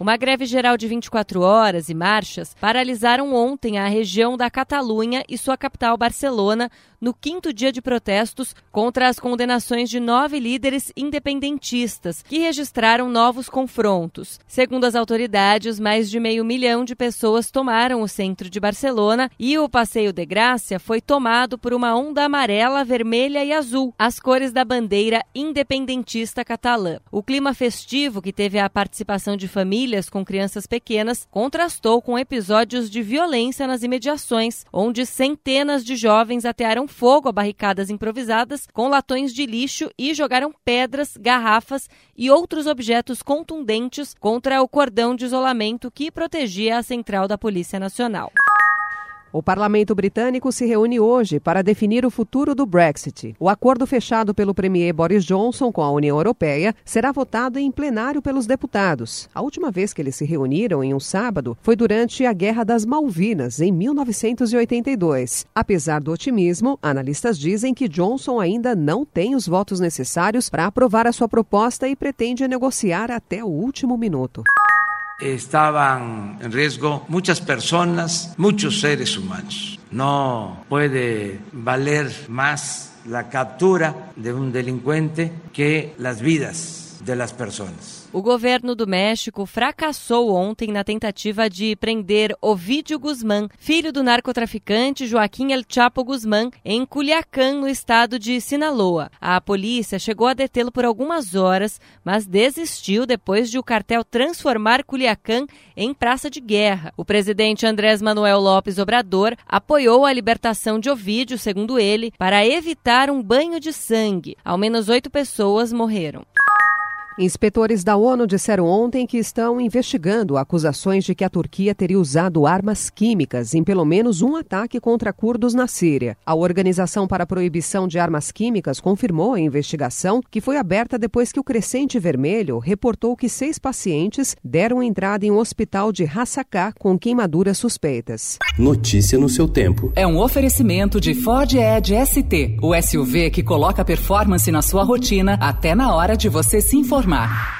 Uma greve geral de 24 horas e marchas paralisaram ontem a região da Catalunha e sua capital Barcelona no quinto dia de protestos contra as condenações de nove líderes independentistas que registraram novos confrontos. Segundo as autoridades, mais de meio milhão de pessoas tomaram o centro de Barcelona e o Passeio de Grácia foi tomado por uma onda amarela, vermelha e azul, as cores da bandeira independentista catalã. O clima festivo, que teve a participação de famílias com crianças pequenas, contrastou com episódios de violência nas imediações, onde centenas de jovens atearam fogo a barricadas improvisadas com latões de lixo e jogaram pedras, garrafas e outros objetos contundentes contra o cordão de isolamento que protegia a central da Polícia Nacional. O parlamento britânico se reúne hoje para definir o futuro do Brexit. O acordo fechado pelo premier Boris Johnson com a União Europeia será votado em plenário pelos deputados. A última vez que eles se reuniram em um sábado foi durante a Guerra das Malvinas, em 1982. Apesar do otimismo, analistas dizem que Johnson ainda não tem os votos necessários para aprovar a sua proposta e pretende negociar até o último minuto. Estaban en riesgo muchas personas, muchos seres humanos. No puede valer más la captura de un delincuente que las vidas de las personas. O governo do México fracassou ontem na tentativa de prender Ovidio Guzmán, filho do narcotraficante Joaquim El Chapo Guzmán, em Culiacán, no estado de Sinaloa. A polícia chegou a detê-lo por algumas horas, mas desistiu depois de o cartel transformar Culiacán em praça de guerra. O presidente Andrés Manuel Lopes Obrador apoiou a libertação de Ovidio, segundo ele, para evitar um banho de sangue. Ao menos oito pessoas morreram. Inspetores da ONU disseram ontem que estão investigando acusações de que a Turquia teria usado armas químicas em pelo menos um ataque contra curdos na Síria. A Organização para a Proibição de Armas Químicas confirmou a investigação, que foi aberta depois que o Crescente Vermelho reportou que seis pacientes deram entrada em um hospital de Hasakah com queimaduras suspeitas. Notícia no seu tempo. É um oferecimento de Ford Edge ST, o SUV que coloca performance na sua rotina até na hora de você se informar afirmar.